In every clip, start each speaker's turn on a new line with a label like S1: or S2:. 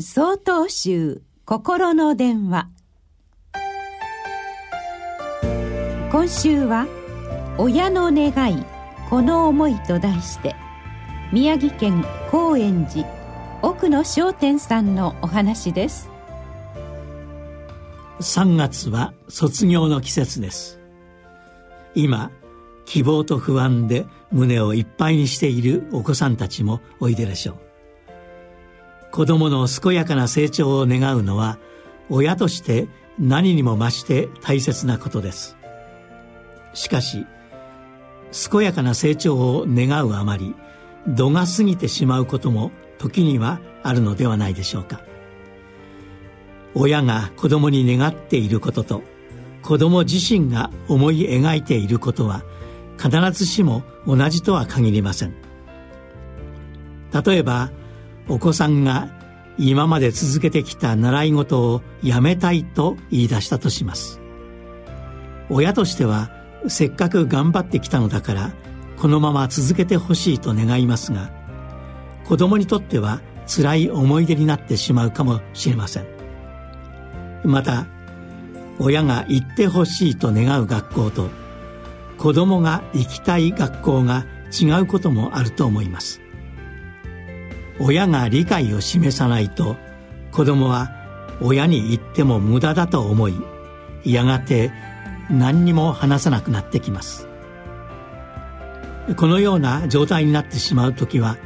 S1: 総統集心の電話。今週は「親の願いこの思い」と題して宮城県高円寺奥野商店さんのお話です。
S2: 3月は卒業の季節です。今希望と不安で胸をいっぱいにしているお子さんたちもおいででしょう。子供の健やかな成長を願うのは親として何にも増して大切なことです。しかし健やかな成長を願うあまり度が過ぎてしまうことも時にはあるのではないでしょうか。親が子供に願っていることと子供自身が思い描いていることは必ずしも同じとは限りません。例えばお子さんが今まで続けてきた習い事をやめたいと言い出したとします。親としてはせっかく頑張ってきたのだからこのまま続けてほしいと願いますが子供にとっては辛い思い出になってしまうかもしれません。また親が行ってほしいと願う学校と子供が行きたい学校が違うこともあると思います。親が理解を示さないと子供は親に言っても無駄だと思いやがて何にも話さなくなってきます。このような状態になってしまう時は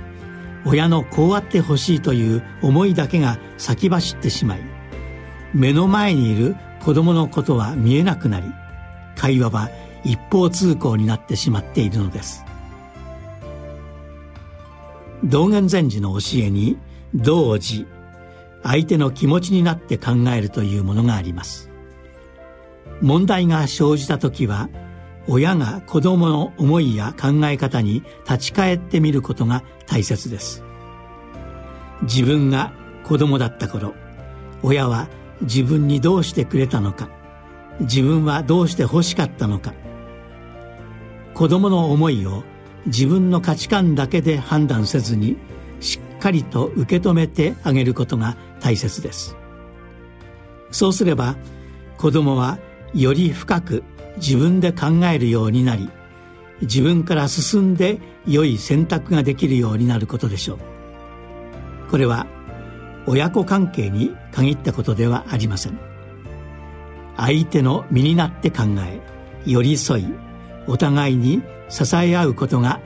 S2: 親のこうあってほしいという思いだけが先走ってしまい目の前にいる子供のことは見えなくなり会話は一方通行になってしまっているのです。道元禅師の教えに同時相手の気持ちになって考えるというものがあります。問題が生じた時は親が子供の思いや考え方に立ち返ってみることが大切です。自分が子供だった頃親は自分にどうしてくれたのか自分はどうして欲しかったのか子供の思いを自分の価値観だけで判断せずにしっかりと受け止めてあげることが大切です。そうすれば子供はより深く自分で考えるようになり自分から進んで良い選択ができるようになることでしょう。これは親子関係に限ったことではありません。相手の身になって考え寄り添いお互いに支え合うことが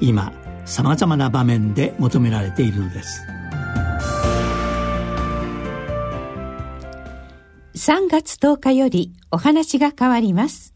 S2: 今さまざまな場面で求められているのです。
S1: 3月10日よりお話が変わります。